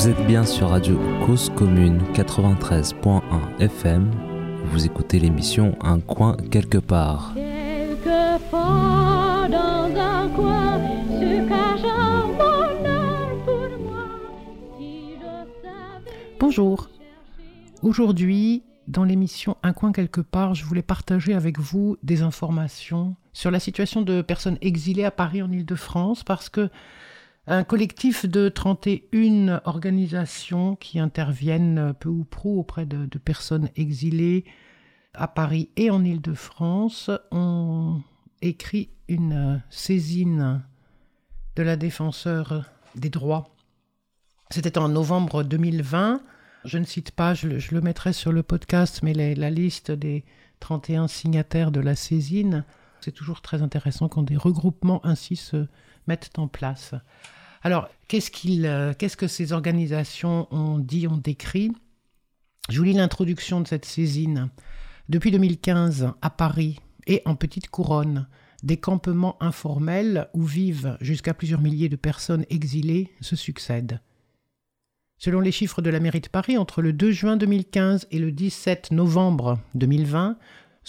Vous êtes bien sur Radio Cause Commune 93.1 FM. Vous écoutez l'émission Un coin quelque part. Quelquefois dans un coin se cache un bonheur pour moi. Si je savais Bonjour. Aujourd'hui, dans l'émission Un coin quelque part, je voulais partager avec vous des informations sur la situation de personnes exilées à Paris en Ile-de-France parce que un collectif de 31 organisations qui interviennent peu ou prou auprès de, personnes exilées à Paris et en Ile-de-France ont écrit une saisine de la défenseur des droits. C'était en novembre 2020. Je ne cite pas, je, le- mettrai sur le podcast, mais la liste des 31 signataires de la saisine, c'est toujours très intéressant quand des regroupements ainsi se mettent en place. Alors, qu'est-ce euh, qu'est-ce que ces organisations ont dit, ont décrit? Je vous lis l'introduction de cette saisine. Depuis 2015, à Paris et en Petite Couronne, des campements informels où vivent jusqu'à plusieurs milliers de personnes exilées se succèdent. Selon les chiffres de la mairie de Paris, entre le 2 juin 2015 et le 17 novembre 2020,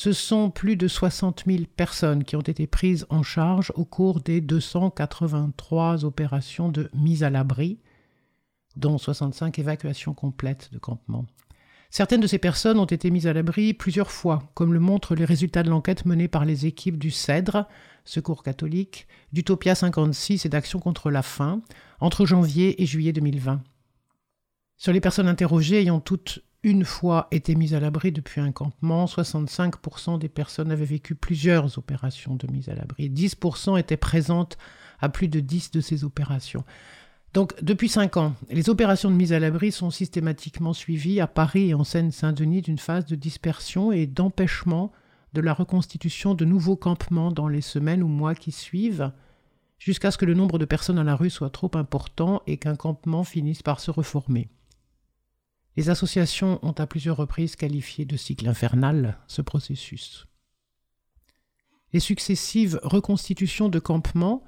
ce sont plus de 60 000 personnes qui ont été prises en charge au cours des 283 opérations de mise à l'abri, dont 65 évacuations complètes de campements. Certaines de ces personnes ont été mises à l'abri plusieurs fois, comme le montrent les résultats de l'enquête menée par les équipes du CEDRE, Secours catholique, d'Utopia 56 et d'Action contre la faim, entre janvier et juillet 2020. Sur les personnes interrogées ayant toutes une fois été mises à l'abri depuis un campement, 65% des personnes avaient vécu plusieurs opérations de mise à l'abri. 10% étaient présentes à plus de 10 de ces opérations. Donc, depuis 5 ans, les opérations de mise à l'abri sont systématiquement suivies à Paris et en Seine-Saint-Denis d'une phase de dispersion et d'empêchement de la reconstitution de nouveaux campements dans les semaines ou mois qui suivent, jusqu'à ce que le nombre de personnes à la rue soit trop important et qu'un campement finisse par se reformer. Les associations ont à plusieurs reprises qualifié de cycle infernal ce processus. Les successives reconstitutions de campements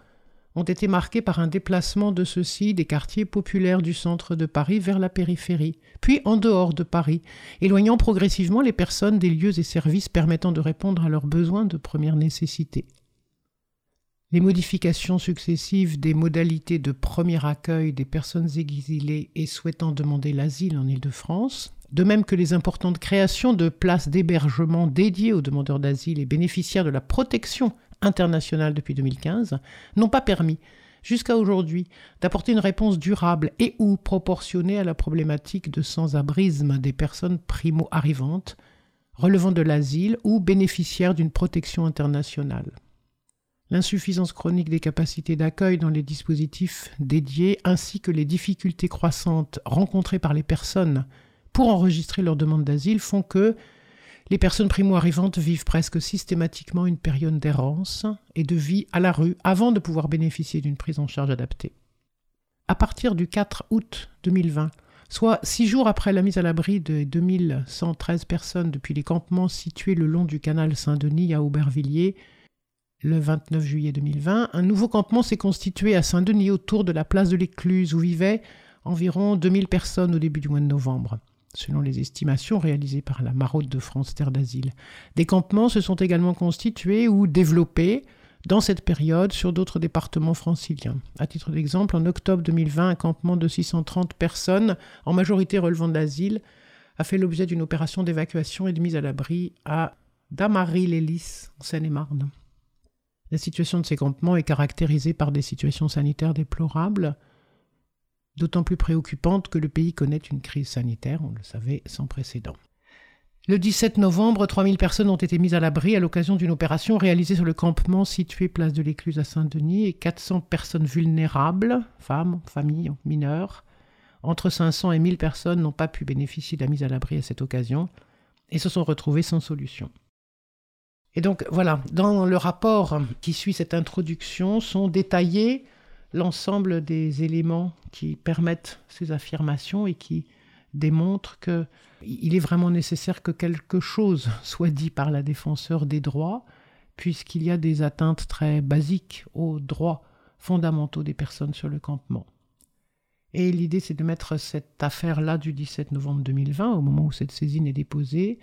ont été marquées par un déplacement de ceux-ci des quartiers populaires du centre de Paris vers la périphérie, puis en dehors de Paris, éloignant progressivement les personnes des lieux et services permettant de répondre à leurs besoins de première nécessité. Les modifications successives des modalités de premier accueil des personnes exilées et souhaitant demander l'asile en Île-de-France, de même que les importantes créations de places d'hébergement dédiées aux demandeurs d'asile et bénéficiaires de la protection internationale depuis 2015, n'ont pas permis, jusqu'à aujourd'hui, d'apporter une réponse durable et ou proportionnée à la problématique de sans-abrisme des personnes primo-arrivantes, relevant de l'asile ou bénéficiaires d'une protection internationale l'insuffisance chronique des capacités d'accueil dans les dispositifs dédiés, ainsi que les difficultés croissantes rencontrées par les personnes pour enregistrer leur demande d'asile font que les personnes primo-arrivantes vivent presque systématiquement une période d'errance et de vie à la rue avant de pouvoir bénéficier d'une prise en charge adaptée. À partir du 4 août 2020, soit six jours après la mise à l'abri de 2113 personnes depuis les campements situés le long du canal Saint-Denis à Aubervilliers, le 29 juillet 2020, un nouveau campement s'est constitué à Saint-Denis autour de la place de l'Écluse où vivaient environ 2000 personnes au début du mois de novembre, selon les estimations réalisées par la Maraude de France Terre d'Asile. Des campements se sont également constitués ou développés dans cette période sur d'autres départements franciliens. À titre d'exemple, en octobre 2020, un campement de 630 personnes, en majorité relevant de l'asile, a fait l'objet d'une opération d'évacuation et de mise à l'abri à Damary-les-Lys, en Seine-et-Marne. La situation de ces campements est caractérisée par des situations sanitaires déplorables, d'autant plus préoccupantes que le pays connaît une crise sanitaire, on le savait, sans précédent. Le 17 novembre, 3000 personnes ont été mises à l'abri à l'occasion d'une opération réalisée sur le campement situé place de l'Écluse à Saint-Denis et 400 personnes vulnérables, femmes, familles, mineurs, entre 500 et 1000 personnes n'ont pas pu bénéficier de la mise à l'abri à cette occasion et se sont retrouvées sans solution. Et donc voilà, dans le rapport qui suit cette introduction sont détaillés l'ensemble des éléments qui permettent ces affirmations et qui démontrent qu'il est vraiment nécessaire que quelque chose soit dit par la défenseur des droits, puisqu'il y a des atteintes très basiques aux droits fondamentaux des personnes sur le campement. Et l'idée, c'est de mettre cette affaire-là du 17 novembre 2020, au moment où cette saisine est déposée,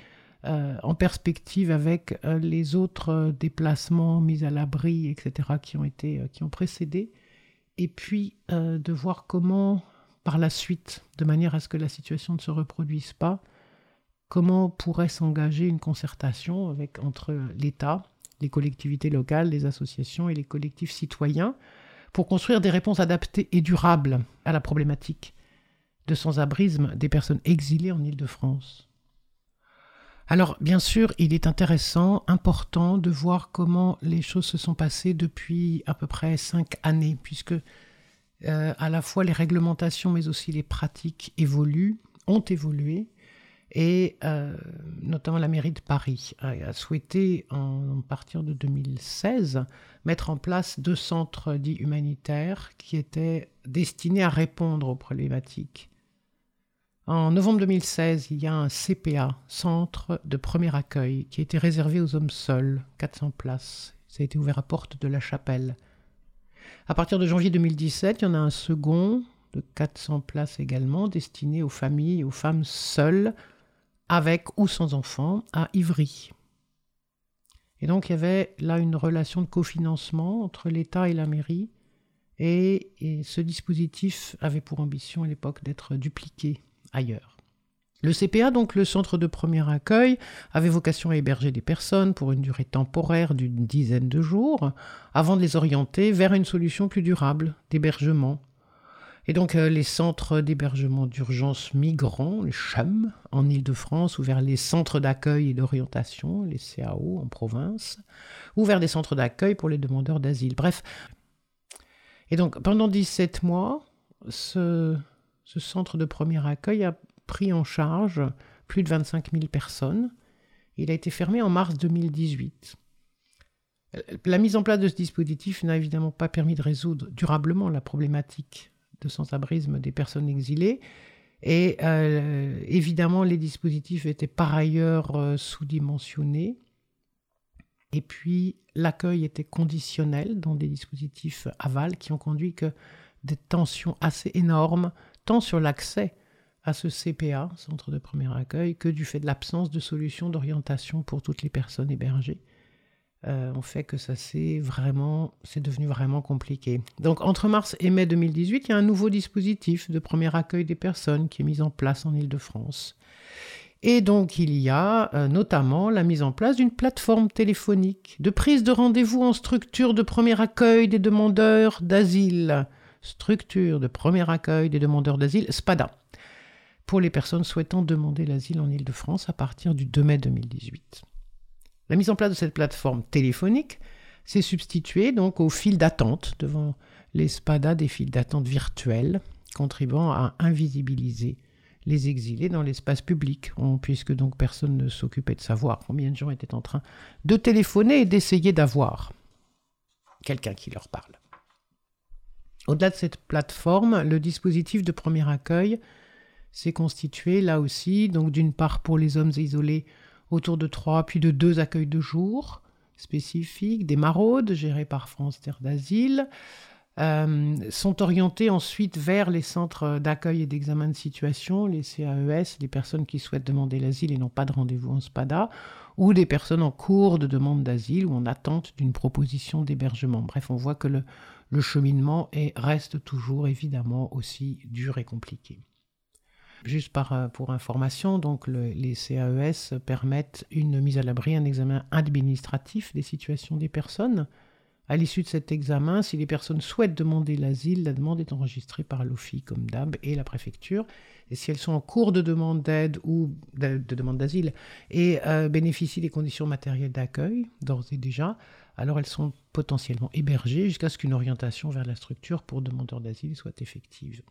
euh, en perspective avec euh, les autres euh, déplacements mis à l'abri, etc., qui ont, été, qui ont précédé, et puis de voir comment, par la suite, de manière à ce que la situation ne se reproduise pas, comment pourrait s'engager une concertation avec, entre l'État, les collectivités locales, les associations et les collectifs citoyens, pour construire des réponses adaptées et durables à la problématique de sans-abrisme des personnes exilées en Île-de-France. Alors, bien sûr, il est intéressant, important de voir comment les choses se sont passées depuis à peu près cinq années, puisque euh, à la fois les réglementations, mais aussi les pratiques évoluent, ont évolué, et euh, notamment la mairie de Paris a, souhaité, en, partir de 2016, mettre en place deux centres dits humanitaires qui étaient destinés à répondre aux problématiques. En novembre 2016, il y a un CPA, Centre de Premier Accueil, qui a été réservé aux hommes seuls, 400 places. Ça a été ouvert à Porte de la Chapelle. À partir de janvier 2017, il y en a un second de 400 places également, destiné aux familles et aux femmes seules avec ou sans enfants, à Ivry. Et donc il y avait là une relation de cofinancement entre l'État et la mairie, et, ce dispositif avait pour ambition à l'époque d'être dupliqué ailleurs. Le CPA, donc le centre de premier accueil, avait vocation à héberger des personnes pour une durée temporaire d'une dizaine de jours, avant de les orienter vers une solution plus durable d'hébergement et donc euh, les centres d'hébergement d'urgence migrants, les CHUM, en Ile-de-France, ou vers les centres d'accueil et d'orientation, les CAO en province, ou vers des centres d'accueil pour les demandeurs d'asile. Bref. Et donc pendant 17 mois, ce, ce centre de premier accueil a pris en charge plus de 25 000 personnes. Il a été fermé en mars 2018. La mise en place de ce dispositif n'a évidemment pas permis de résoudre durablement la problématique de sans-abrisme des personnes exilées. Et euh, évidemment, les dispositifs étaient par ailleurs euh, sous-dimensionnés. Et puis, l'accueil était conditionnel dans des dispositifs aval qui ont conduit que des tensions assez énormes, tant sur l'accès à ce CPA, centre de premier accueil, que du fait de l'absence de solutions d'orientation pour toutes les personnes hébergées euh, ont fait que ça c'est vraiment, c'est devenu vraiment compliqué. Donc entre mars et mai 2018, il y a un nouveau dispositif de premier accueil des personnes qui est mis en place en Ile-de-France. Et donc il y a euh, notamment la mise en place d'une plateforme téléphonique de prise de rendez-vous en structure de premier accueil des demandeurs d'asile. Structure de premier accueil des demandeurs d'asile, SPADA, pour les personnes souhaitant demander l'asile en Ile-de-France à partir du 2 mai 2018. La mise en place de cette plateforme téléphonique s'est substituée donc aux files d'attente devant les SPADA des files d'attente virtuelles, contribuant à invisibiliser les exilés dans l'espace public, puisque donc personne ne s'occupait de savoir combien de gens étaient en train de téléphoner et d'essayer d'avoir quelqu'un qui leur parle. Au-delà de cette plateforme, le dispositif de premier accueil s'est constitué là aussi, donc d'une part pour les hommes isolés autour de trois puis de deux accueils de jour spécifiques, des maraudes gérées par France Terre d'Asile, euh, sont orientés ensuite vers les centres d'accueil et d'examen de situation, les CAES, les personnes qui souhaitent demander l'asile et n'ont pas de rendez-vous en SPADA, ou des personnes en cours de demande d'asile ou en attente d'une proposition d'hébergement. Bref, on voit que le, le cheminement est, reste toujours évidemment aussi dur et compliqué. Juste par, euh, pour information, donc les CAES permettent une mise à l'abri, un examen administratif des situations des personnes. À l'issue de cet examen, si les personnes souhaitent demander l'asile, la demande est enregistrée par l'OFI comme DAB et la préfecture. Et si elles sont en cours de demande d'aide ou de, demande d'asile et euh, bénéficient des conditions matérielles d'accueil, d'ores et déjà, alors elles sont potentiellement hébergées jusqu'à ce qu'une orientation vers la structure pour demandeurs d'asile soit effective.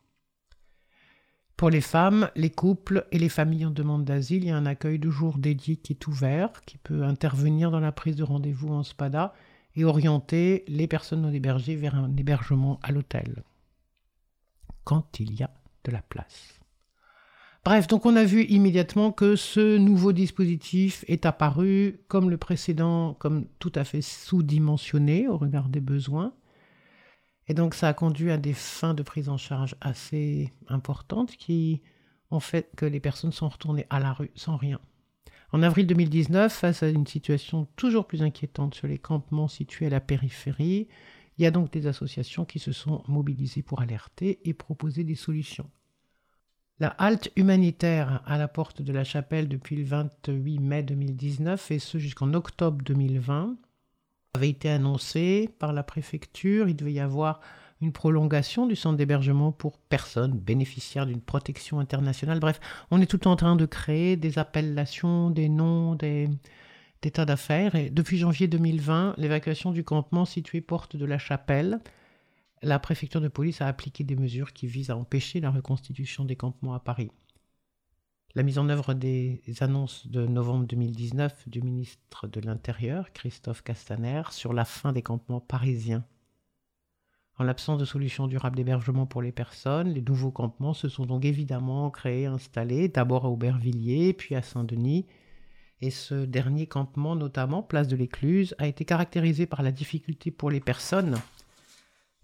Pour les femmes, les couples et les familles en demande d'asile, il y a un accueil de jour dédié qui est ouvert, qui peut intervenir dans la prise de rendez-vous en SPADA et orienter les personnes non hébergées vers un hébergement à l'hôtel, quand il y a de la place. Bref, donc on a vu immédiatement que ce nouveau dispositif est apparu, comme le précédent, comme tout à fait sous-dimensionné au regard des besoins. Et donc ça a conduit à des fins de prise en charge assez importantes qui ont fait que les personnes sont retournées à la rue sans rien. En avril 2019, face à une situation toujours plus inquiétante sur les campements situés à la périphérie, il y a donc des associations qui se sont mobilisées pour alerter et proposer des solutions. La halte humanitaire à la porte de la chapelle depuis le 28 mai 2019 et ce jusqu'en octobre 2020 avait été annoncée par la préfecture. Il devait y avoir une prolongation du centre d'hébergement pour personnes bénéficiaires d'une protection internationale. Bref, on est tout en train de créer des appellations, des noms, des, tas d'affaires. Et depuis janvier 2020, l'évacuation du campement situé porte de la Chapelle, la préfecture de police a appliqué des mesures qui visent à empêcher la reconstitution des campements à Paris. La mise en œuvre des annonces de novembre 2019 du ministre de l'Intérieur, Christophe Castaner, sur la fin des campements parisiens en l'absence de solutions durables d'hébergement pour les personnes, les nouveaux campements se sont donc évidemment créés, installés, d'abord à Aubervilliers, puis à Saint-Denis. Et ce dernier campement, notamment place de l'Écluse, a été caractérisé par la difficulté pour les personnes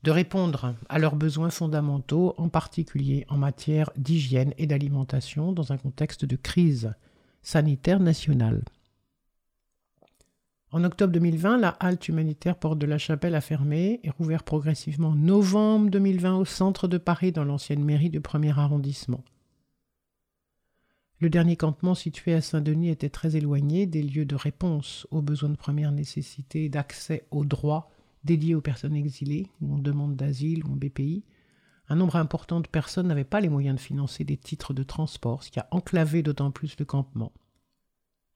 de répondre à leurs besoins fondamentaux, en particulier en matière d'hygiène et d'alimentation, dans un contexte de crise sanitaire nationale. En octobre 2020, la halte humanitaire Porte de la Chapelle a fermé et rouvert progressivement en novembre 2020 au centre de Paris, dans l'ancienne mairie du premier arrondissement. Le dernier campement situé à Saint-Denis était très éloigné des lieux de réponse aux besoins de première nécessité et d'accès aux droits dédiés aux personnes exilées ou en demande d'asile ou en BPI. Un nombre important de personnes n'avaient pas les moyens de financer des titres de transport, ce qui a enclavé d'autant plus le campement.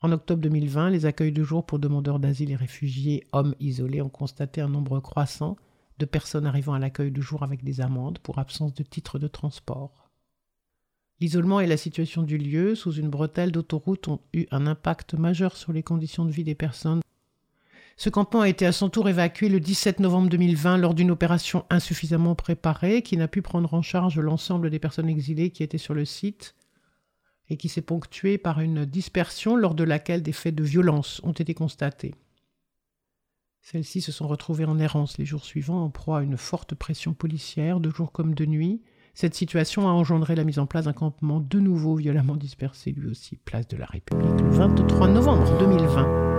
En octobre 2020, les accueils de jour pour demandeurs d'asile et réfugiés hommes isolés ont constaté un nombre croissant de personnes arrivant à l'accueil de jour avec des amendes pour absence de titre de transport. L'isolement et la situation du lieu, sous une bretelle d'autoroute, ont eu un impact majeur sur les conditions de vie des personnes. Ce campement a été à son tour évacué le 17 novembre 2020 lors d'une opération insuffisamment préparée qui n'a pu prendre en charge l'ensemble des personnes exilées qui étaient sur le site et qui s'est ponctuée par une dispersion lors de laquelle des faits de violence ont été constatés. Celles-ci se sont retrouvées en errance les jours suivants en proie à une forte pression policière, de jour comme de nuit. Cette situation a engendré la mise en place d'un campement de nouveau violemment dispersé, lui aussi, place de la République, le 23 novembre 2020.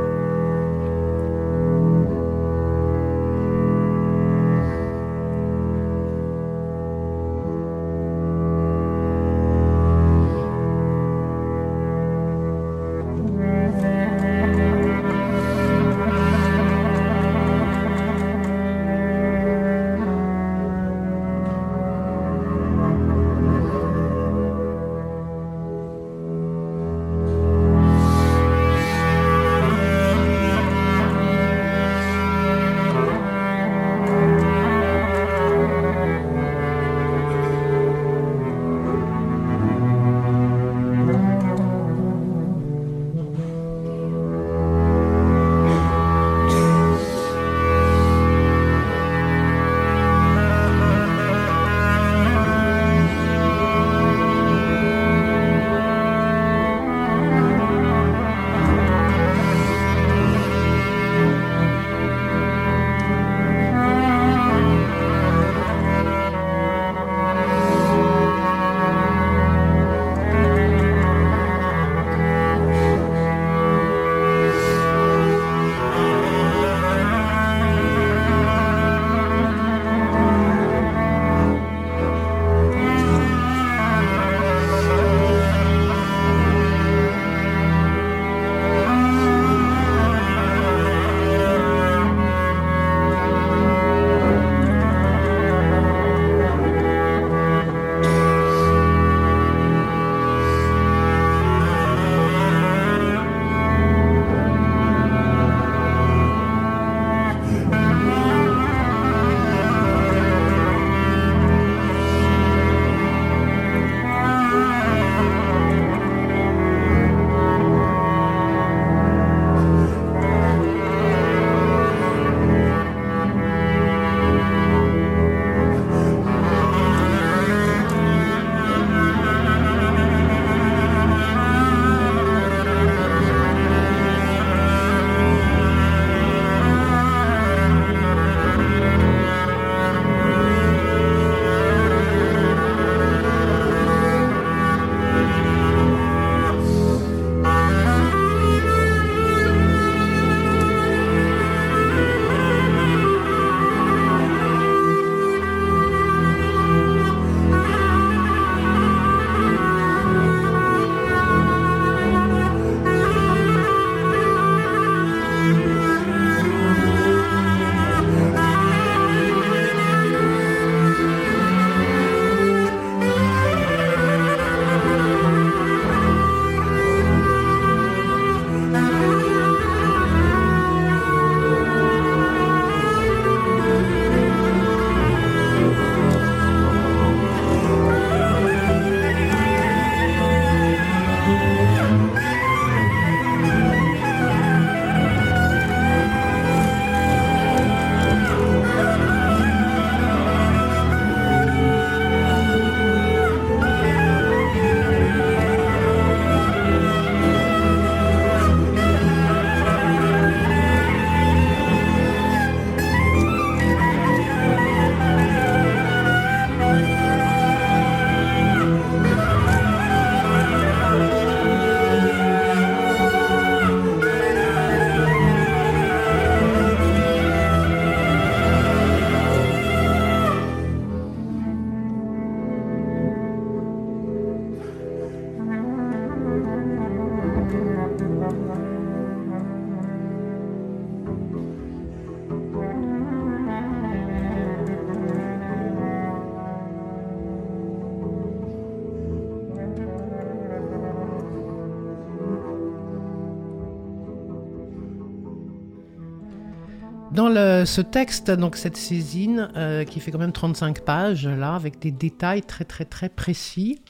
Dans ce texte, donc cette saisine, euh, qui fait quand même 35 pages, là, avec des détails très très très précis,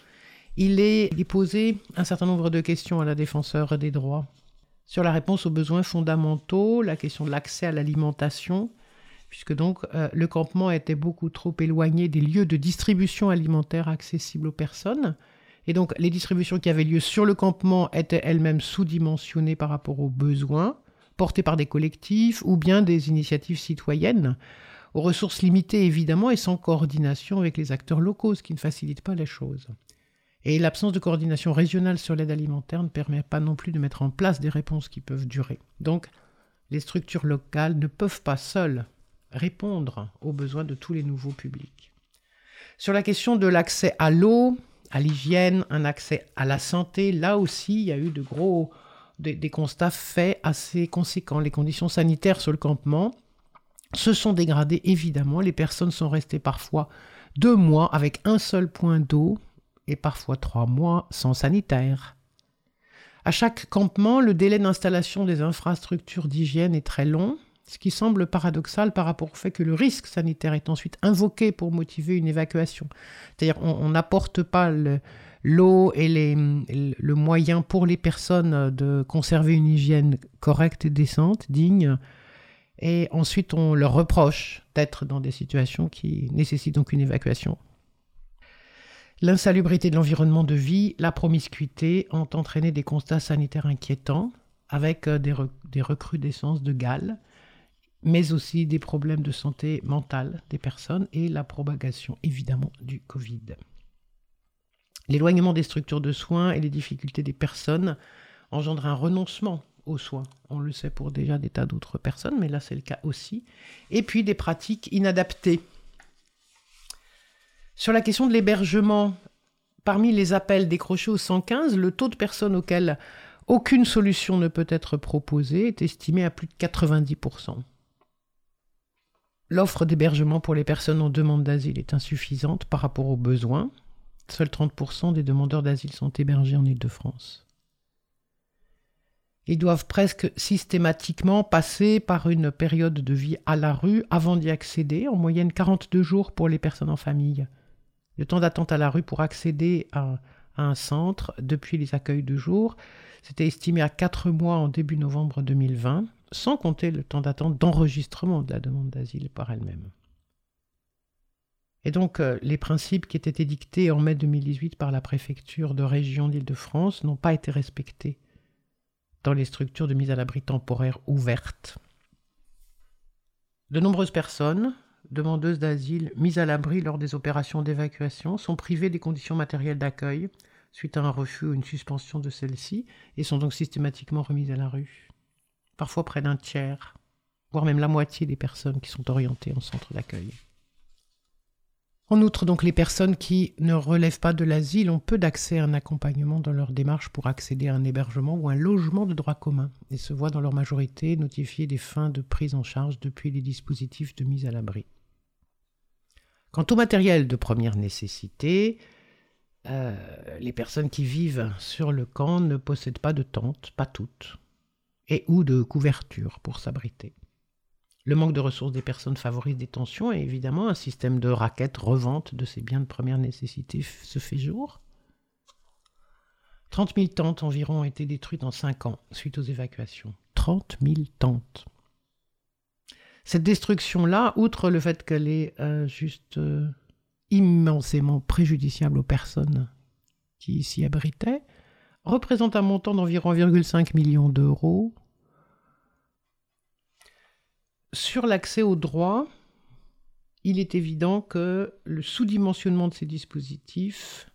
il est, il est posé un certain nombre de questions à la défenseur des droits. Sur la réponse aux besoins fondamentaux, la question de l'accès à l'alimentation, puisque donc euh, le campement était beaucoup trop éloigné des lieux de distribution alimentaire accessibles aux personnes. Et donc les distributions qui avaient lieu sur le campement étaient elles-mêmes sous-dimensionnées par rapport aux besoins portés par des collectifs ou bien des initiatives citoyennes, aux ressources limitées évidemment et sans coordination avec les acteurs locaux, ce qui ne facilite pas les choses. Et l'absence de coordination régionale sur l'aide alimentaire ne permet pas non plus de mettre en place des réponses qui peuvent durer. Donc, les structures locales ne peuvent pas seules répondre aux besoins de tous les nouveaux publics. Sur la question de l'accès à l'eau, à l'hygiène, un accès à la santé, là aussi, il y a eu de gros des, constats faits assez conséquents. Les conditions sanitaires sur le campement se sont dégradées évidemment. Les personnes sont restées parfois deux mois avec un seul point d'eau et parfois trois mois sans sanitaire. À chaque campement, le délai d'installation des infrastructures d'hygiène est très long, ce qui semble paradoxal par rapport au fait que le risque sanitaire est ensuite invoqué pour motiver une évacuation. C'est-à-dire on n'apporte pas le- l'eau les- le moyen pour les personnes de conserver une hygiène correcte et décente, digne, et ensuite on leur reproche d'être dans des situations qui nécessitent donc une évacuation. L'insalubrité de l'environnement de vie, la promiscuité ont entraîné des constats sanitaires inquiétants, avec euh, des recrudescences de Galles, mais aussi des problèmes de santé mentale des personnes et la propagation évidemment du Covid. L'éloignement des structures de soins et les difficultés des personnes engendrent un renoncement aux soins. On le sait pour déjà des tas d'autres personnes, mais là c'est le cas aussi. Et puis des pratiques inadaptées. Sur la question de l'hébergement, parmi les appels décrochés au 115, le taux de personnes auxquelles aucune solution ne peut être proposée est estimé à plus de 90%. L'offre d'hébergement pour les personnes en demande d'asile est insuffisante par rapport aux besoins. Seuls 30% des demandeurs d'asile sont hébergés en Île-de-France. Ils doivent presque systématiquement passer par une période de vie à la rue avant d'y accéder, en moyenne 42 jours pour les personnes en famille. Le temps d'attente à la rue pour accéder à, un centre depuis les accueils de jour, c'était estimé à 4 mois en début novembre 2020, sans compter le temps d'attente d'enregistrement de la demande d'asile par elle-même. Et donc, euh, les principes qui étaient édictés en mai 2018 par la préfecture de région d'Île-de-France n'ont pas été respectés dans les structures de mise à l'abri temporaire ouvertes. De nombreuses personnes, demandeuses d'asile mises à l'abri lors des opérations d'évacuation, sont privées des conditions matérielles d'accueil suite à un refus ou une suspension de celle-ci et sont donc systématiquement remises à la rue. Parfois près d'un tiers, voire même la moitié des personnes qui sont orientées en centre d'accueil. En outre, donc, les personnes qui ne relèvent pas de l'asile ont peu d'accès à un accompagnement dans leur démarche pour accéder à un hébergement ou un logement de droit commun et se voient dans leur majorité notifier des fins de prise en charge depuis les dispositifs de mise à l'abri. Quant au matériel de première nécessité, euh, les personnes qui vivent sur le camp ne possèdent pas de tente, pas toutes, et ou de couverture pour s'abriter. Le manque de ressources des personnes favorise des tensions et évidemment un système de raquettes revente de ces biens de première nécessité se fait jour. 30 000 tentes environ ont été détruites en 5 ans suite aux évacuations. 30 000 tentes. Cette destruction-là, outre le fait qu'elle est euh, juste euh, immensément préjudiciable aux personnes qui s'y abritaient, représente un montant d'environ 1,5 million d'euros sur l'accès aux droits, il est évident que le sous-dimensionnement de ces dispositifs,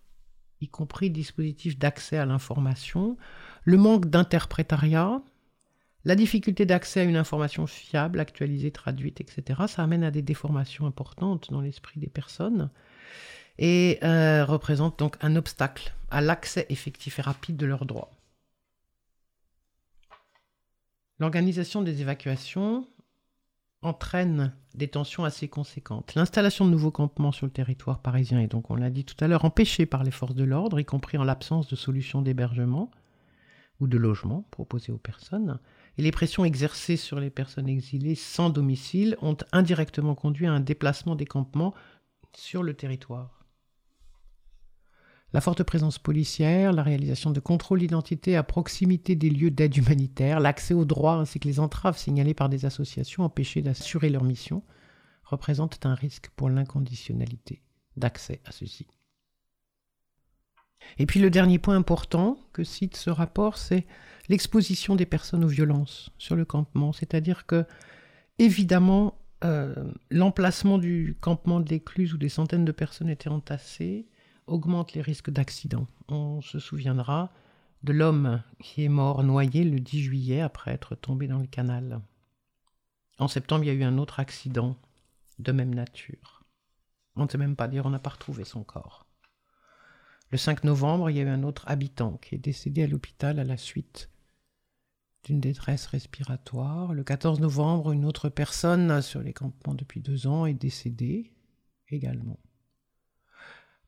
y compris dispositifs d'accès à l'information, le manque d'interprétariat, la difficulté d'accès à une information fiable, actualisée, traduite, etc., ça amène à des déformations importantes dans l'esprit des personnes et euh, représente donc un obstacle à l'accès effectif et rapide de leurs droits. L'organisation des évacuations entraîne des tensions assez conséquentes. L'installation de nouveaux campements sur le territoire parisien est donc, on l'a dit tout à l'heure, empêchée par les forces de l'ordre, y compris en l'absence de solutions d'hébergement ou de logement proposées aux personnes. et les pressions exercées sur les personnes exilées sans domicile ont indirectement conduit à un déplacement des campements sur le territoire. La forte présence policière, la réalisation de contrôles d'identité à proximité des lieux d'aide humanitaire, l'accès aux droits ainsi que les entraves signalées par des associations empêchées d'assurer leur mission représentent un risque pour l'inconditionnalité d'accès à ceux-ci. Et puis le dernier point important que cite ce rapport, c'est l'exposition des personnes aux violences sur le campement. C'est-à-dire que, évidemment, euh, l'emplacement du campement de l'écluse où des centaines de personnes étaient entassées augmente les risques d'accident. On se souviendra de l'homme qui est mort noyé le 10 juillet après être tombé dans le canal. En septembre, il y a eu un autre accident de même nature. On ne sait même pas dire, on n'a pas retrouvé son corps. Le 5 novembre, il y a eu un autre habitant qui est décédé à l'hôpital à la suite d'une détresse respiratoire. Le 14 novembre, une autre personne sur les campements depuis deux ans est décédée également.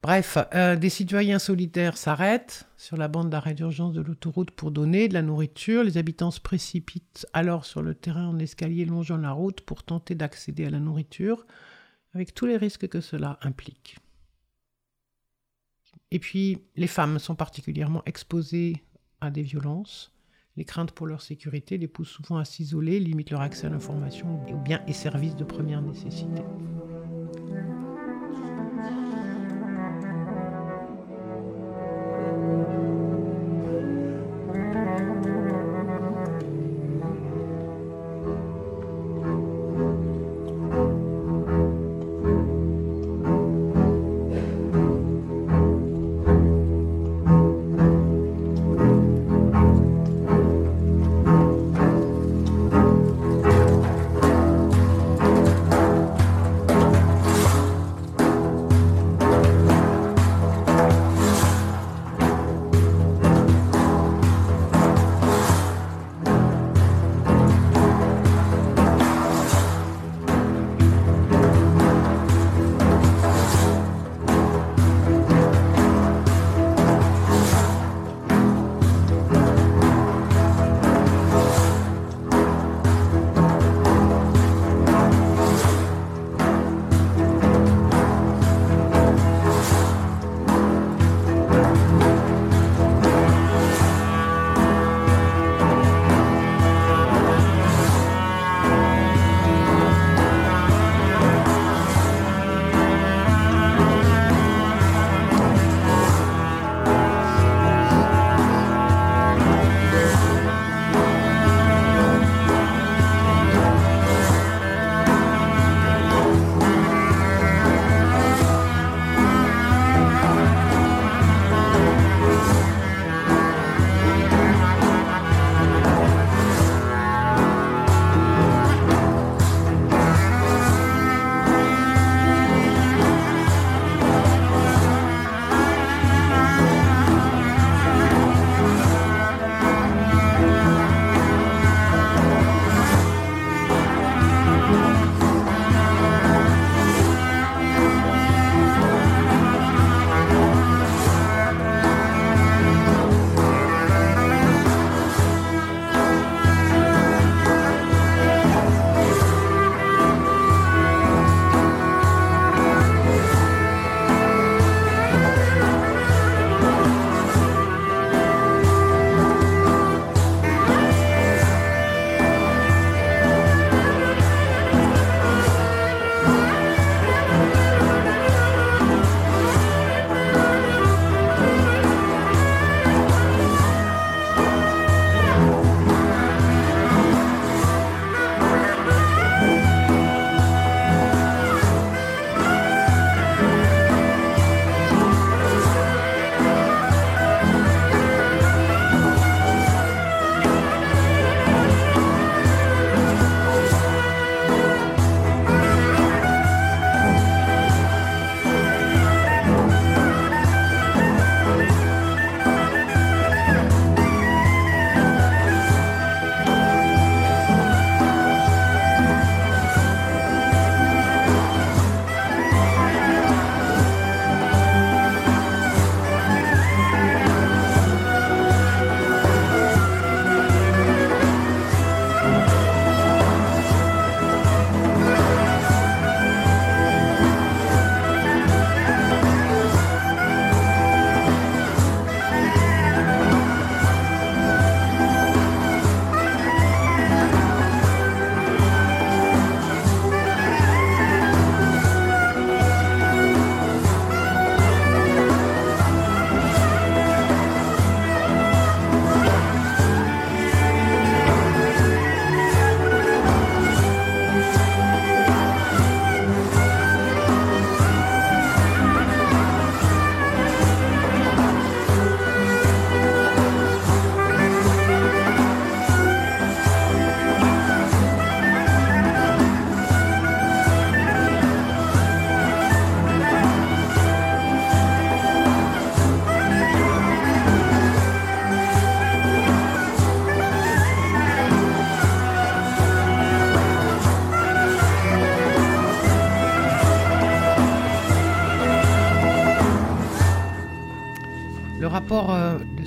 Bref, euh, des citoyens solitaires s'arrêtent sur la bande d'arrêt d'urgence de l'autoroute pour donner de la nourriture. Les habitants se précipitent alors sur le terrain en escalier longeant la route pour tenter d'accéder à la nourriture, avec tous les risques que cela implique. Et puis, les femmes sont particulièrement exposées à des violences. Les craintes pour leur sécurité les poussent souvent à s'isoler, limitent leur accès à l'information ou bien et services de première nécessité.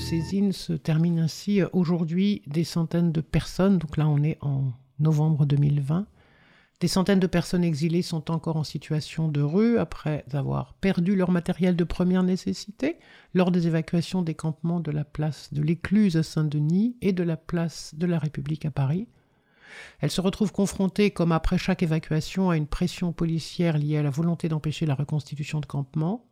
Saisine se termine ainsi. Aujourd'hui, des centaines de personnes, donc là on est en novembre 2020, des centaines de personnes exilées sont encore en situation de rue après avoir perdu leur matériel de première nécessité lors des évacuations des campements de la place de l'Écluse à Saint-Denis et de la place de la République à Paris. Elles se retrouvent confrontées, comme après chaque évacuation, à une pression policière liée à la volonté d'empêcher la reconstitution de campements.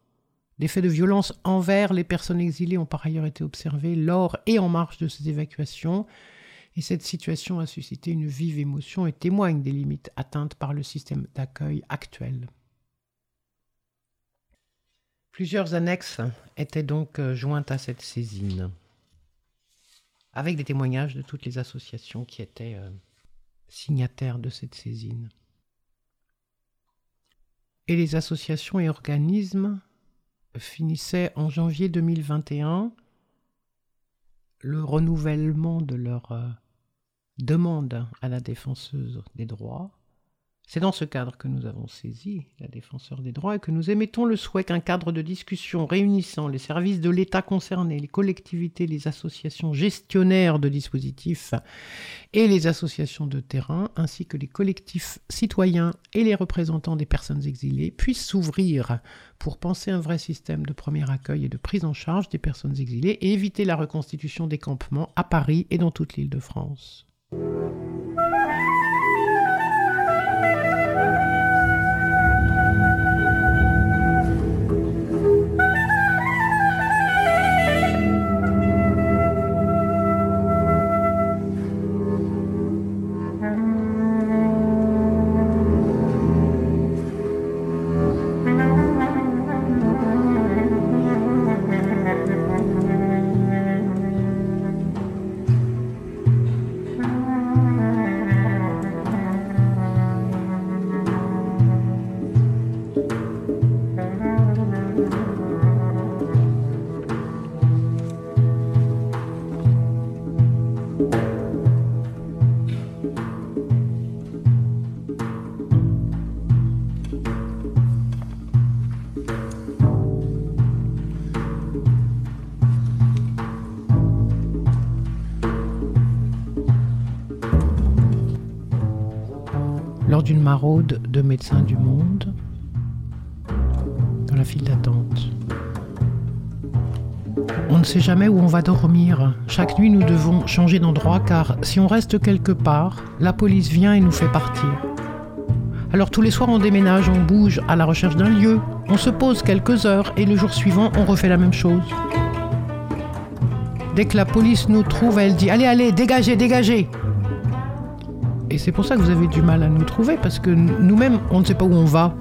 Des faits de violence envers les personnes exilées ont par ailleurs été observés lors et en marge de ces évacuations, et cette situation a suscité une vive émotion et témoigne des limites atteintes par le système d'accueil actuel. Plusieurs annexes étaient donc euh, jointes à cette saisine, avec des témoignages de toutes les associations qui étaient euh, signataires de cette saisine. Et les associations et organismes finissaient en janvier 2021 le renouvellement de leur euh, demande à la défenseuse des droits. C'est dans ce cadre que nous avons saisi la défenseur des droits et que nous émettons le souhait qu'un cadre de discussion réunissant les services de l'État concernés, les collectivités, les associations gestionnaires de dispositifs et les associations de terrain, ainsi que les collectifs citoyens et les représentants des personnes exilées, puissent s'ouvrir pour penser un vrai système de premier accueil et de prise en charge des personnes exilées et éviter la reconstitution des campements à Paris et dans toute l'île de France. Médecins du monde dans la file d'attente. On ne sait jamais où on va dormir. Chaque nuit, nous devons changer d'endroit car si on reste quelque part, la police vient et nous fait partir. Alors tous les soirs, on déménage, on bouge à la recherche d'un lieu, on se pose quelques heures et le jour suivant, on refait la même chose. Dès que la police nous trouve, elle dit Allez, allez, dégagez, dégagez et c'est pour ça que vous avez du mal à nous trouver, parce que nous-mêmes, on ne sait pas où on va.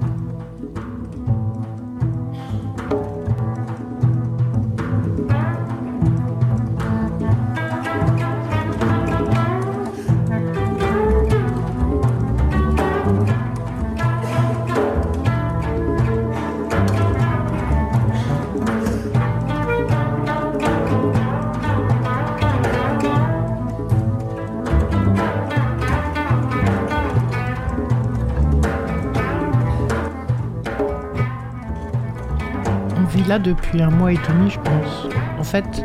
Là depuis un mois et demi, je pense. En fait,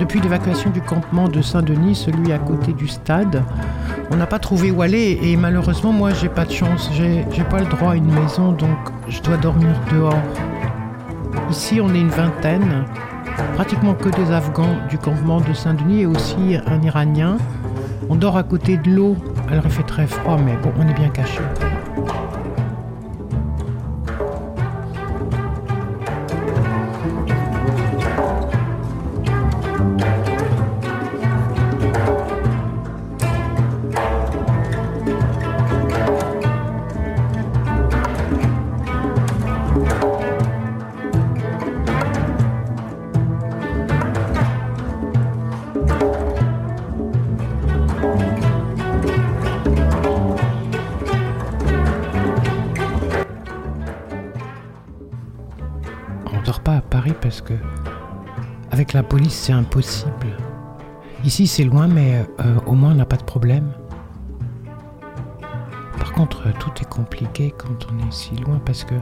depuis l'évacuation du campement de Saint-Denis, celui à côté du stade, on n'a pas trouvé où aller et malheureusement, moi, j'ai pas de chance. J'ai pas le droit à une maison, donc je dois dormir dehors. Ici, on est une vingtaine, pratiquement que des Afghans du campement de Saint-Denis et aussi un Iranien. On dort à côté de l'eau. Alors il fait très froid, mais bon, on est bien cachés. Ici c'est loin mais euh, au moins on n'a pas de problème. Par contre euh, tout est compliqué quand on est si loin parce que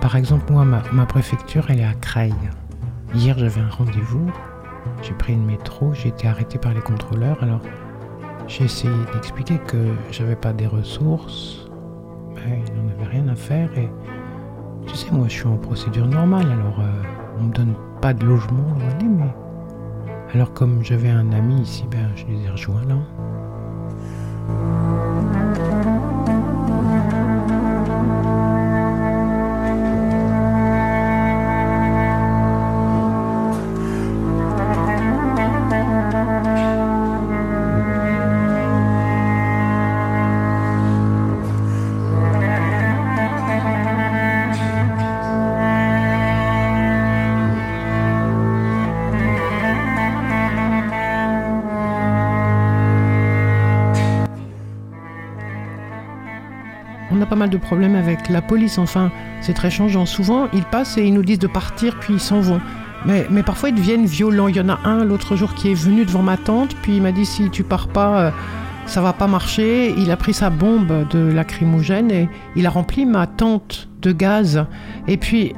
par exemple moi ma, préfecture elle est à Creil. hier j'avais un rendez-vous, j'ai pris le métro, j'ai été arrêté par les contrôleurs, alors j'ai essayé d'expliquer que j'avais pas des ressources, mais il n'en avait rien à faire et tu sais, moi je suis en procédure normale, alors euh, on me donne pas de logement, mais. Alors comme j'avais un ami ici, ben je les ai rejoints là. De problèmes avec la police, enfin, c'est très changeant. Souvent, ils passent et ils nous disent de partir, puis ils s'en vont. Mais, mais parfois, ils deviennent violents. Il y en a un l'autre jour qui est venu devant ma tante, puis il m'a dit si tu pars pas, euh, ça va pas marcher. Il a pris sa bombe de lacrymogène et il a rempli ma tente de gaz. Et puis,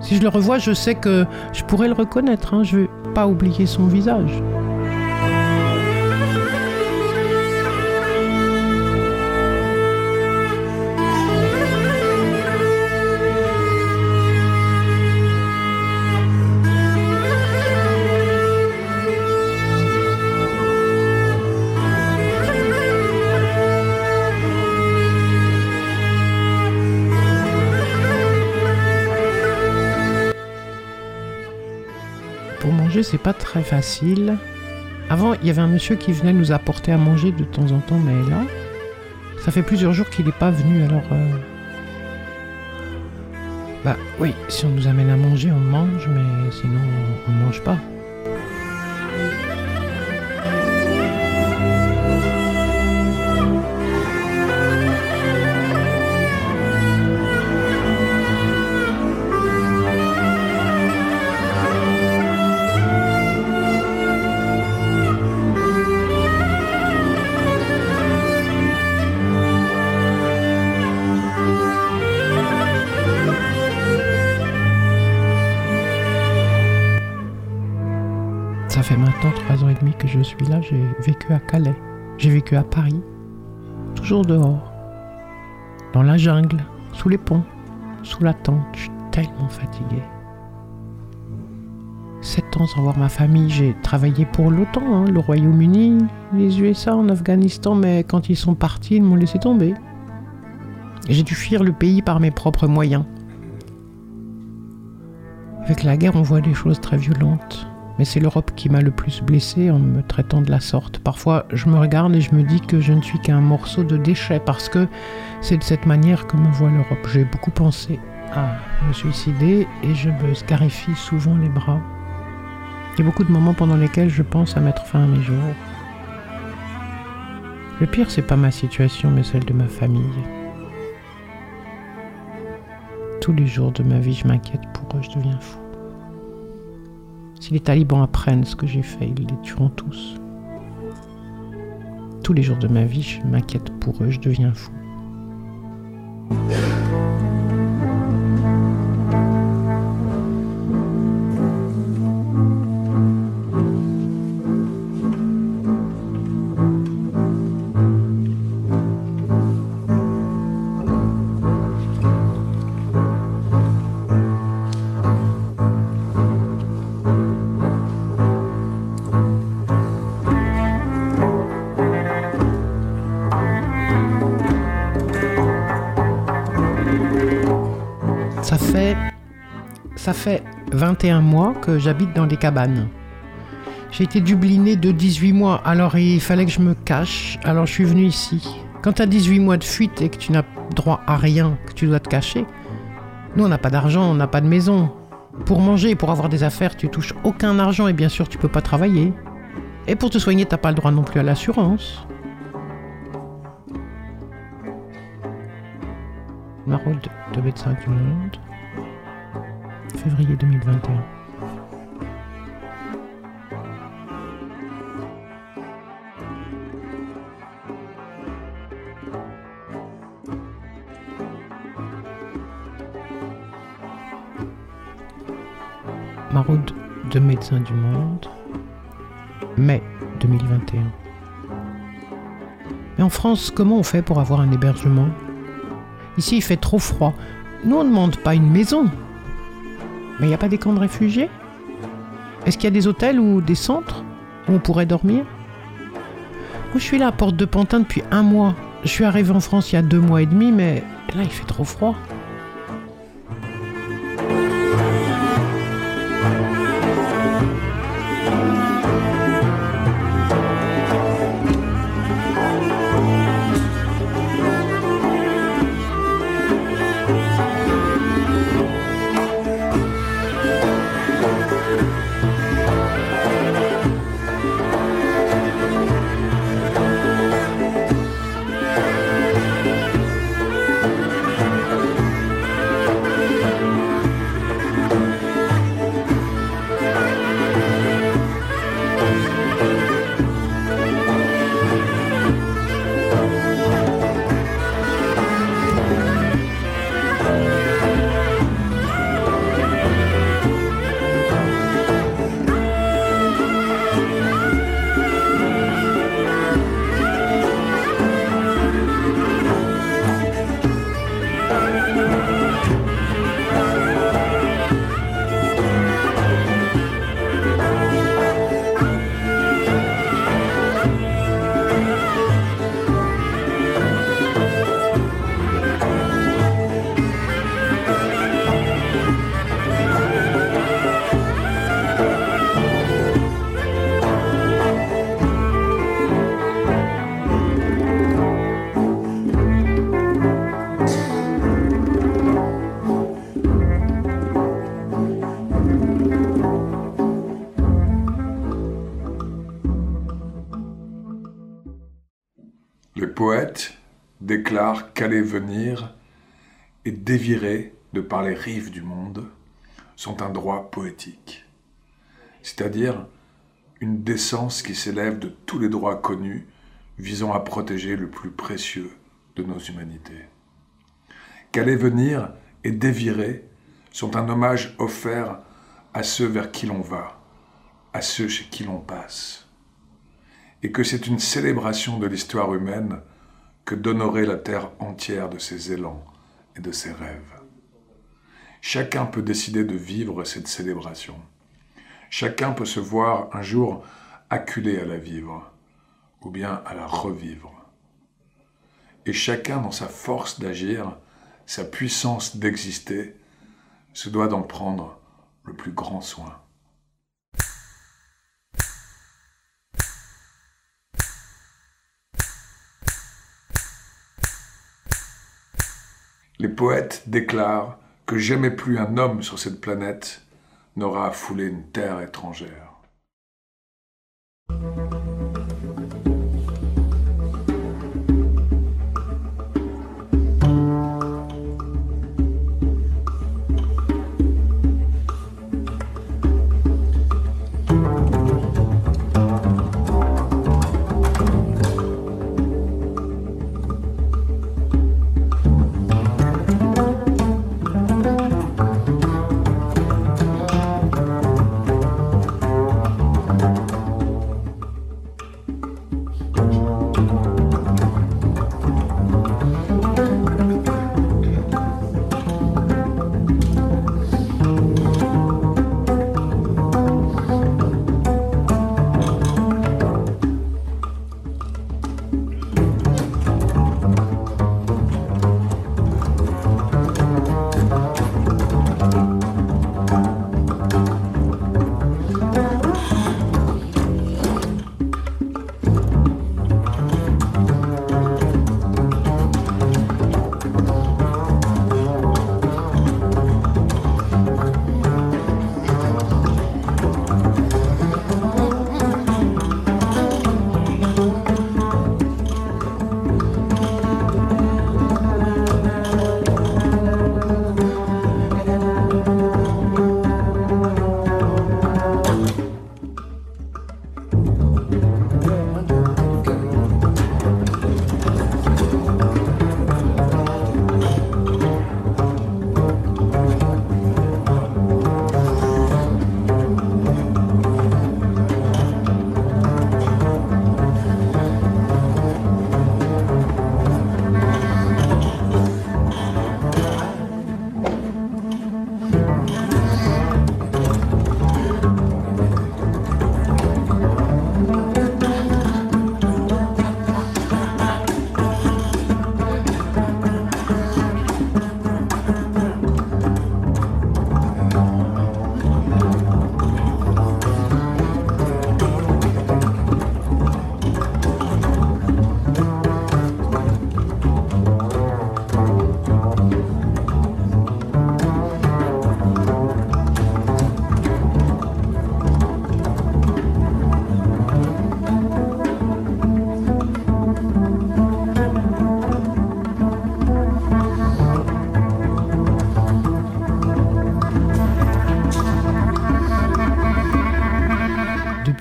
si je le revois, je sais que je pourrais le reconnaître. Hein. Je vais pas oublier son visage. Manger, c'est pas très facile. Avant, il y avait un monsieur qui venait nous apporter à manger de temps en temps, mais là, ça fait plusieurs jours qu'il n'est pas venu, alors. euh, Bah oui, si on nous amène à manger, on mange, mais sinon, on ne mange pas. À Calais. J'ai vécu à Paris. Toujours dehors. Dans la jungle, sous les ponts, sous la tente. Je suis tellement fatigué. Sept ans sans voir ma famille. J'ai travaillé pour l'OTAN, hein, le Royaume-Uni, les USA en Afghanistan, mais quand ils sont partis, ils m'ont laissé tomber. J'ai dû fuir le pays par mes propres moyens. Avec la guerre, on voit des choses très violentes. Mais c'est l'Europe qui m'a le plus blessé en me traitant de la sorte. Parfois, je me regarde et je me dis que je ne suis qu'un morceau de déchet parce que c'est de cette manière que me voit l'Europe. J'ai beaucoup pensé à me suicider et je me scarifie souvent les bras. Il y a beaucoup de moments pendant lesquels je pense à mettre fin à mes jours. Le pire, c'est pas ma situation, mais celle de ma famille. Tous les jours de ma vie, je m'inquiète pour eux, je deviens fou. Si les talibans apprennent ce que j'ai fait, ils les tueront tous. Tous les jours de ma vie, je m'inquiète pour eux, je deviens fou. Fait 21 mois que j'habite dans des cabanes. J'ai été dubliné de 18 mois, alors il fallait que je me cache, alors je suis venu ici. Quand tu as 18 mois de fuite et que tu n'as droit à rien, que tu dois te cacher, nous on n'a pas d'argent, on n'a pas de maison. Pour manger pour avoir des affaires, tu touches aucun argent et bien sûr tu peux pas travailler. Et pour te soigner, t'as pas le droit non plus à l'assurance. Maraude de médecin du monde, février 2021. maraude de Médecins du Monde, mai 2021. Mais en France, comment on fait pour avoir un hébergement? Ici, il fait trop froid. Nous, on ne demande pas une maison. Mais il n'y a pas des camps de réfugiés? Est-ce qu'il y a des hôtels ou des centres où on pourrait dormir? Moi, je suis là à Porte de Pantin depuis un mois. Je suis arrivé en France il y a deux mois et demi, mais là, il fait trop froid. Qu'aller venir et dévirer de par les rives du monde sont un droit poétique, c'est-à-dire une décence qui s'élève de tous les droits connus visant à protéger le plus précieux de nos humanités. Qu'aller venir et dévirer sont un hommage offert à ceux vers qui l'on va, à ceux chez qui l'on passe, et que c'est une célébration de l'histoire humaine que d'honorer la terre entière de ses élans et de ses rêves. Chacun peut décider de vivre cette célébration. Chacun peut se voir un jour acculé à la vivre, ou bien à la revivre. Et chacun, dans sa force d'agir, sa puissance d'exister, se doit d'en prendre le plus grand soin. Les poètes déclarent que jamais plus un homme sur cette planète n'aura à fouler une terre étrangère.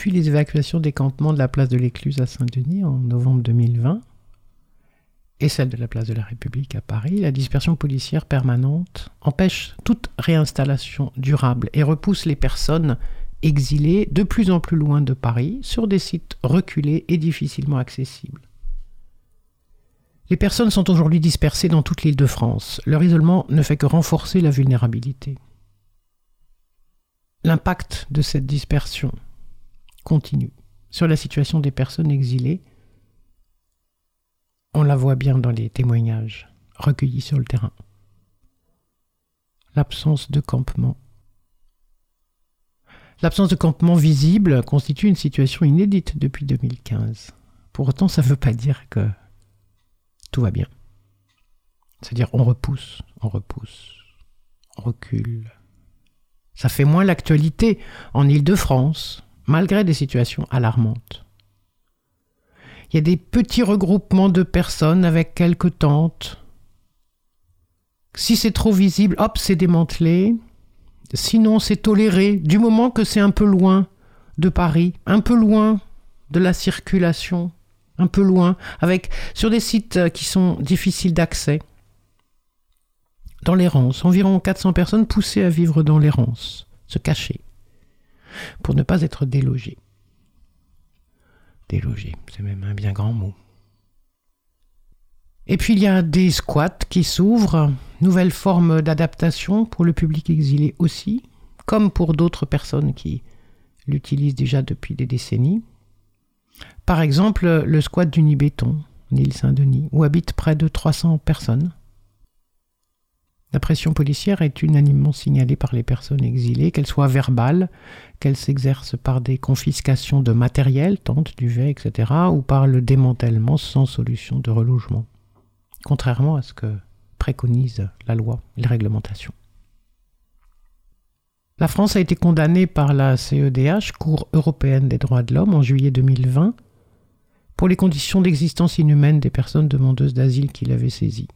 L'évacuation des campements de la place de l'Écluse à Saint-Denis en novembre 2020 et celle de la place de la République à Paris, la dispersion policière permanente empêche toute réinstallation durable et repousse les personnes exilées de plus en plus loin de Paris sur des sites reculés et difficilement accessibles. Les personnes sont aujourd'hui dispersées dans toute l'île de France. Leur isolement ne fait que renforcer la vulnérabilité. L'impact de cette dispersion continue sur la situation des personnes exilées on la voit bien dans les témoignages recueillis sur le terrain. L'absence de campement. L'absence de campement visible constitue une situation inédite depuis 2015. Pour autant, ça ne veut pas dire que tout va bien. C'est-à-dire on repousse, on repousse, on recule. Ça fait moins l'actualité en Île-de-France, malgré des situations alarmantes. Il y a des petits regroupements de personnes avec quelques tentes. Si c'est trop visible, hop, c'est démantelé. Sinon, c'est toléré, du moment que c'est un peu loin de Paris, un peu loin de la circulation, un peu loin, avec sur des sites qui sont difficiles d'accès. Dans l'errance, environ 400 personnes poussées à vivre dans l'errance, se cacher, pour ne pas être délogées. Délogé, c'est même un bien grand mot. Et puis il y a des squats qui s'ouvrent, nouvelle forme d'adaptation pour le public exilé aussi, comme pour d'autres personnes qui l'utilisent déjà depuis des décennies. Par exemple, le squat du Nibéton, île Saint-Denis, où habitent près de 300 personnes. La pression policière est unanimement signalée par les personnes exilées, qu'elle soit verbale, qu'elle s'exerce par des confiscations de matériel, tentes, duvets, etc., ou par le démantèlement sans solution de relogement, contrairement à ce que préconise la loi et les réglementations. La France a été condamnée par la CEDH, Cour européenne des droits de l'homme, en juillet 2020, pour les conditions d'existence inhumaine des personnes demandeuses d'asile qui l'avaient saisie.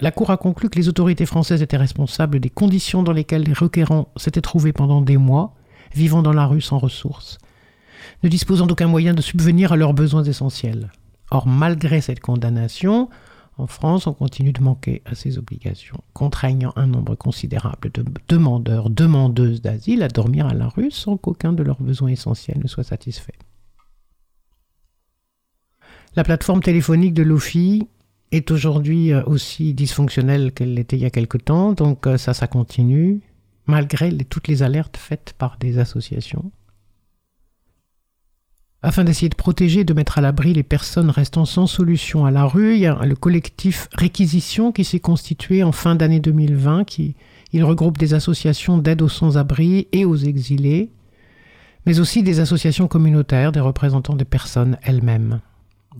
La Cour a conclu que les autorités françaises étaient responsables des conditions dans lesquelles les requérants s'étaient trouvés pendant des mois, vivant dans la rue sans ressources, ne disposant d'aucun moyen de subvenir à leurs besoins essentiels. Or, malgré cette condamnation, en France, on continue de manquer à ces obligations, contraignant un nombre considérable de demandeurs, demandeuses d'asile à dormir à la rue sans qu'aucun de leurs besoins essentiels ne soit satisfait. La plateforme téléphonique de l'OFI est aujourd'hui euh, aussi dysfonctionnelle qu'elle l'était il y a quelque temps, donc euh, ça, ça continue, malgré toutes les alertes faites par des associations. Afin d'essayer de protéger et de mettre à l'abri les personnes restant sans solution à la rue, il y a le collectif Réquisition qui s'est constitué en fin d'année 2020, qui il regroupe des associations d'aide aux sans-abri et aux exilés, mais aussi des associations communautaires, des représentants des personnes elles-mêmes.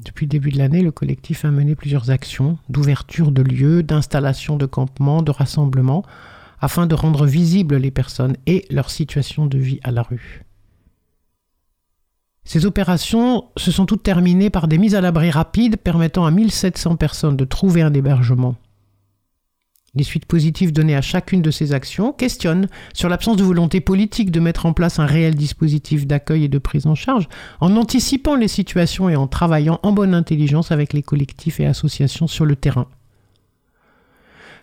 Depuis le début de l'année, le collectif a mené plusieurs actions d'ouverture de lieux, d'installation de campements, de rassemblements, afin de rendre visibles les personnes et leur situation de vie à la rue. Ces opérations se sont toutes terminées par des mises à l'abri rapides permettant à 1700 personnes de trouver un hébergement. Les suites positives données à chacune de ces actions questionnent sur l'absence de volonté politique de mettre en place un réel dispositif d'accueil et de prise en charge, en anticipant les situations et en travaillant en bonne intelligence avec les collectifs et associations sur le terrain.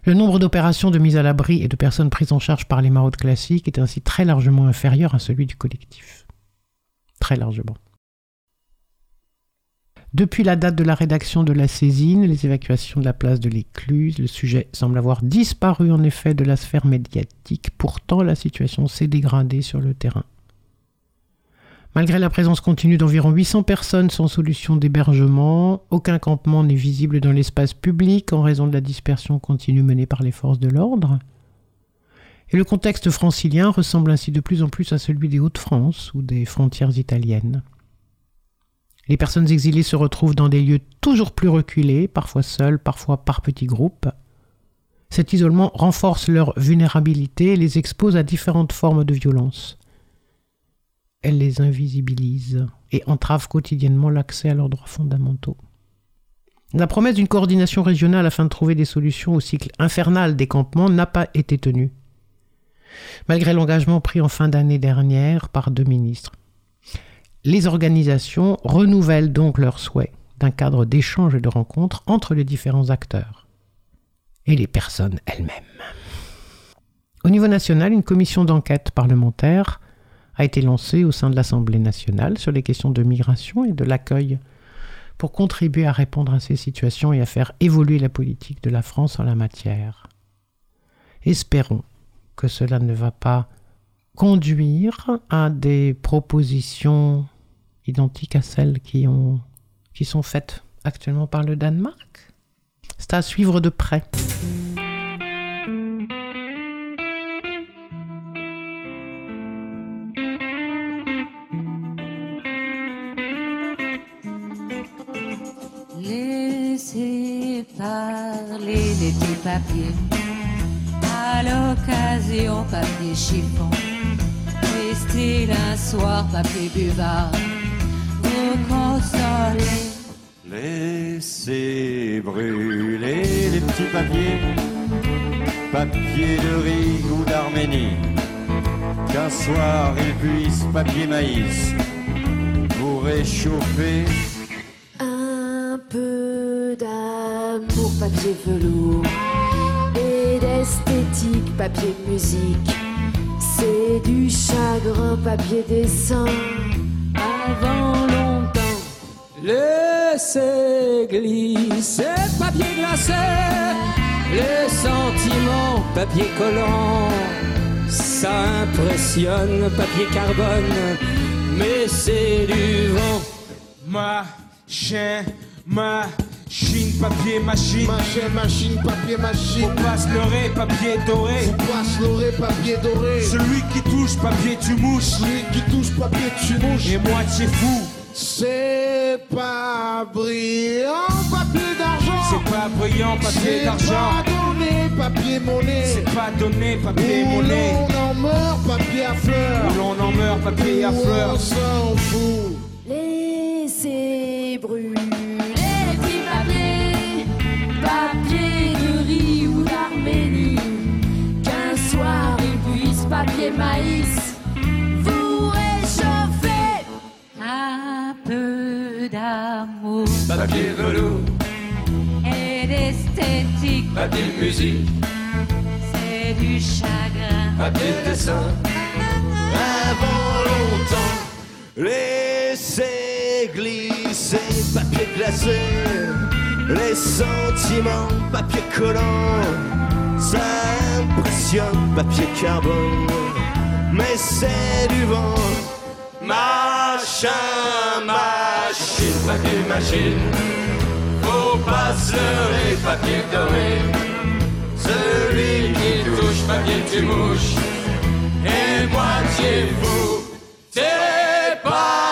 Le nombre d'opérations de mise à l'abri et de personnes prises en charge par les maraudes classiques est ainsi très largement inférieur à celui du collectif. Très largement. Depuis la date de la rédaction de la saisine, les évacuations de la place de l'Écluse, le sujet semble avoir disparu en effet de la sphère médiatique. Pourtant, la situation s'est dégradée sur le terrain. Malgré la présence continue d'environ 800 personnes sans solution d'hébergement, aucun campement n'est visible dans l'espace public en raison de la dispersion continue menée par les forces de l'ordre. Et le contexte francilien ressemble ainsi de plus en plus à celui des Hauts-de-France ou des frontières italiennes. Les personnes exilées se retrouvent dans des lieux toujours plus reculés, parfois seuls, parfois par petits groupes. Cet isolement renforce leur vulnérabilité et les expose à différentes formes de violence. Elle les invisibilise et entrave quotidiennement l'accès à leurs droits fondamentaux. La promesse d'une coordination régionale afin de trouver des solutions au cycle infernal des campements n'a pas été tenue, malgré l'engagement pris en fin d'année dernière par deux ministres. Les organisations renouvellent donc leur souhait d'un cadre d'échange et de rencontre entre les différents acteurs et les personnes elles-mêmes. Au niveau national, une commission d'enquête parlementaire a été lancée au sein de l'Assemblée nationale sur les questions de migration et de l'accueil pour contribuer à répondre à ces situations et à faire évoluer la politique de la France en la matière. Espérons que cela ne va pas conduire à des propositions identiques à celles qui, ont, qui sont faites actuellement par le Danemark. C'est à suivre de près. Laissez parler les petits papiers. À l'occasion, papier chiffon. Restez un soir, papier buvard. Vous consolez. Laissez brûler les petits papiers, papier de riz ou d'Arménie. Qu'un soir ils puissent, papier maïs, vous réchauffer. Un peu d'amour, papier velours. Et d'esthétique, papier musique. C'est du chagrin, papier dessin. Longtemps. Laissez glisser papier glacé, les sentiments papier collant. Ça impressionne papier carbone, mais c'est du vent. Machin, machine, papier, machine. Machin, machine, papier, machine. Faut pas se leurrer, papier doré. Papier doré. Celui qui touche, papier, tu mouches. Celui qui touche papier, tu mouches. Et moitié fou. C'est pas brillant, papier d'argent. C'est pas brillant, papier C'est d'argent. pas donné, papier monnaie. C'est pas donné, papier Où monnaie. l'on en meurt, papier à fleurs. Où l'on en meurt, papier à fleurs. On s'en fout. Laissez brûler Papier velours, et d'esthétique, papier musique, c'est du chagrin. papier dessin. Avant longtemps, laissez glisser papier glacé, les sentiments papier collant. Ça impressionne papier carbone, mais c'est du vent. Machin, Papier machine, faut pas se leurrer, papier doré. Celui qui touche papier tu mouches, et moitié fou. C'est pas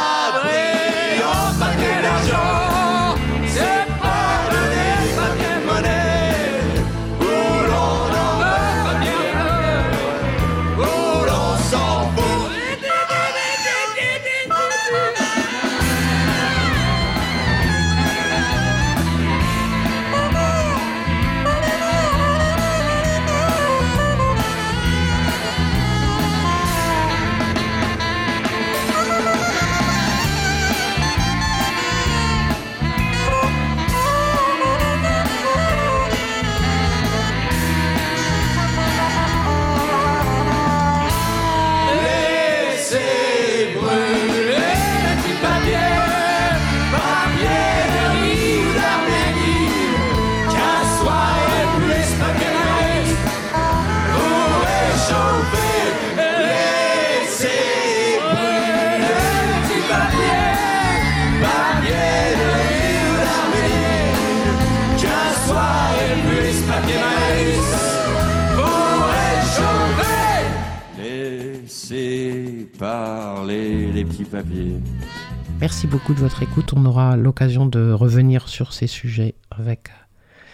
Merci beaucoup de votre écoute. On aura l'occasion de revenir sur ces sujets avec euh,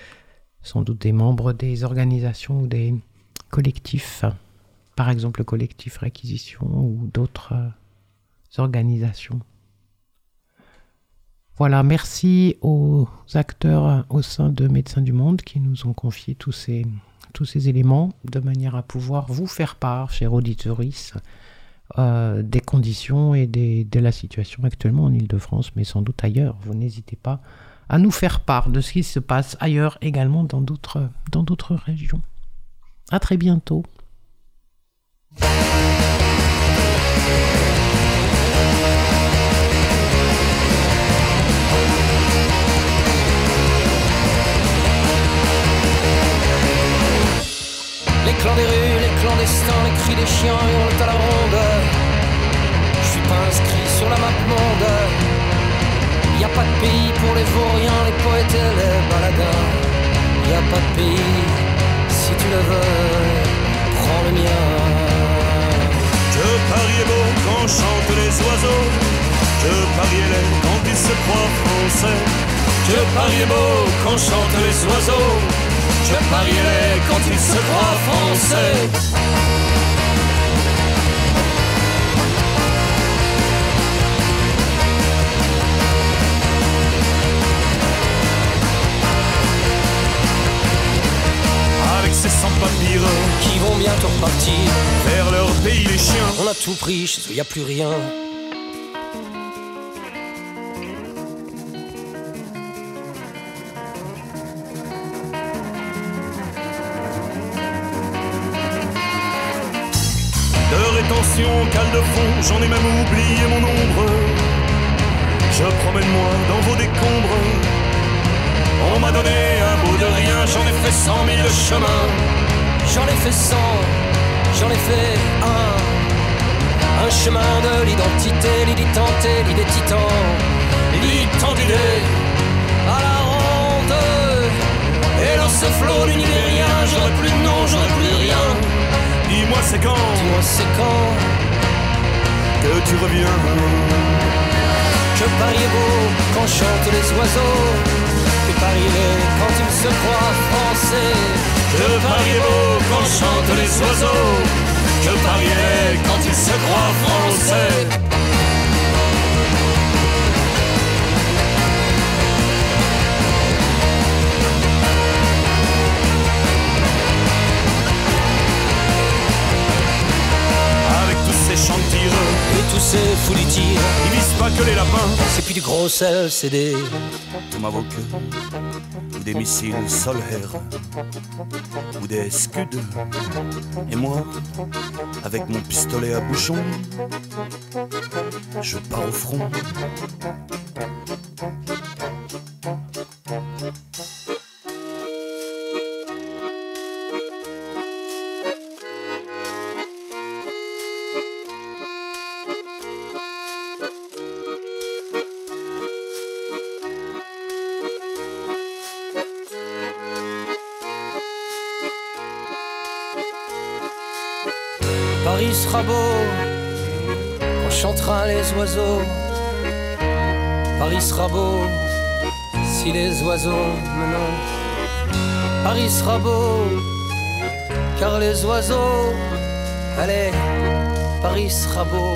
sans doute des membres des organisations ou des collectifs, par exemple le collectif Réquisition ou d'autres euh, organisations. Voilà, merci aux acteurs au sein de Médecins du Monde qui nous ont confié tous ces, tous ces éléments de manière à pouvoir vous faire part, chers auditeurs, euh, des conditions et des- de la situation actuellement en Ile-de-France, mais sans doute ailleurs. Vous n'hésitez pas à nous faire part de ce qui se passe ailleurs également dans d'autres régions. À très bientôt. Les cris des chiens hurlent à la ronde. Je suis pas inscrit sur la map monde. Y a pas de pays pour les vauriens, les poètes et les baladins. Y a pas de pays, si tu le veux, prends le mien. Que Paris est beau quand chantent les oiseaux Que Paris est laid quand il se croit français Que Paris est beau quand chantent les oiseaux. Est laid quand il se croit français. Avec ses sans-papiers Qui vont bientôt repartir. vers leur pays les chiens On a tout pris, chez eux y a plus rien. J'en ai même oublié mon ombre. Je promène-moi dans vos décombres. On m'a donné un bout de rien, j'en ai fait cent mille chemins. J'en ai fait cent, j'en ai fait un. Un chemin de l'identité, l'idée tentée, l'idée titan. L'idée d'idée à la ronde. Et dans ce flot d'univers, j'aurais plus de nom, j'aurais plus rien. Dis-moi c'est quand Dis-moi c'est quand que tu reviens. que Paris est beau quand chantent les oiseaux? Que Paris est quand il se croit français? Que Paris est beau quand chantent les oiseaux? Que Paris est quand il se croit français? Et tous ces tir, ils visent pas que les lapins. c'est plus du gros sel, c'est des. Tomahawk, ou des missiles solaires, ou des scuds. Et moi, avec mon pistolet à bouchon, je pars au front. Sera beau quand chantera les oiseaux. Paris sera beau si les oiseaux me nomment. Paris sera beau car les oiseaux, allez, Paris sera beau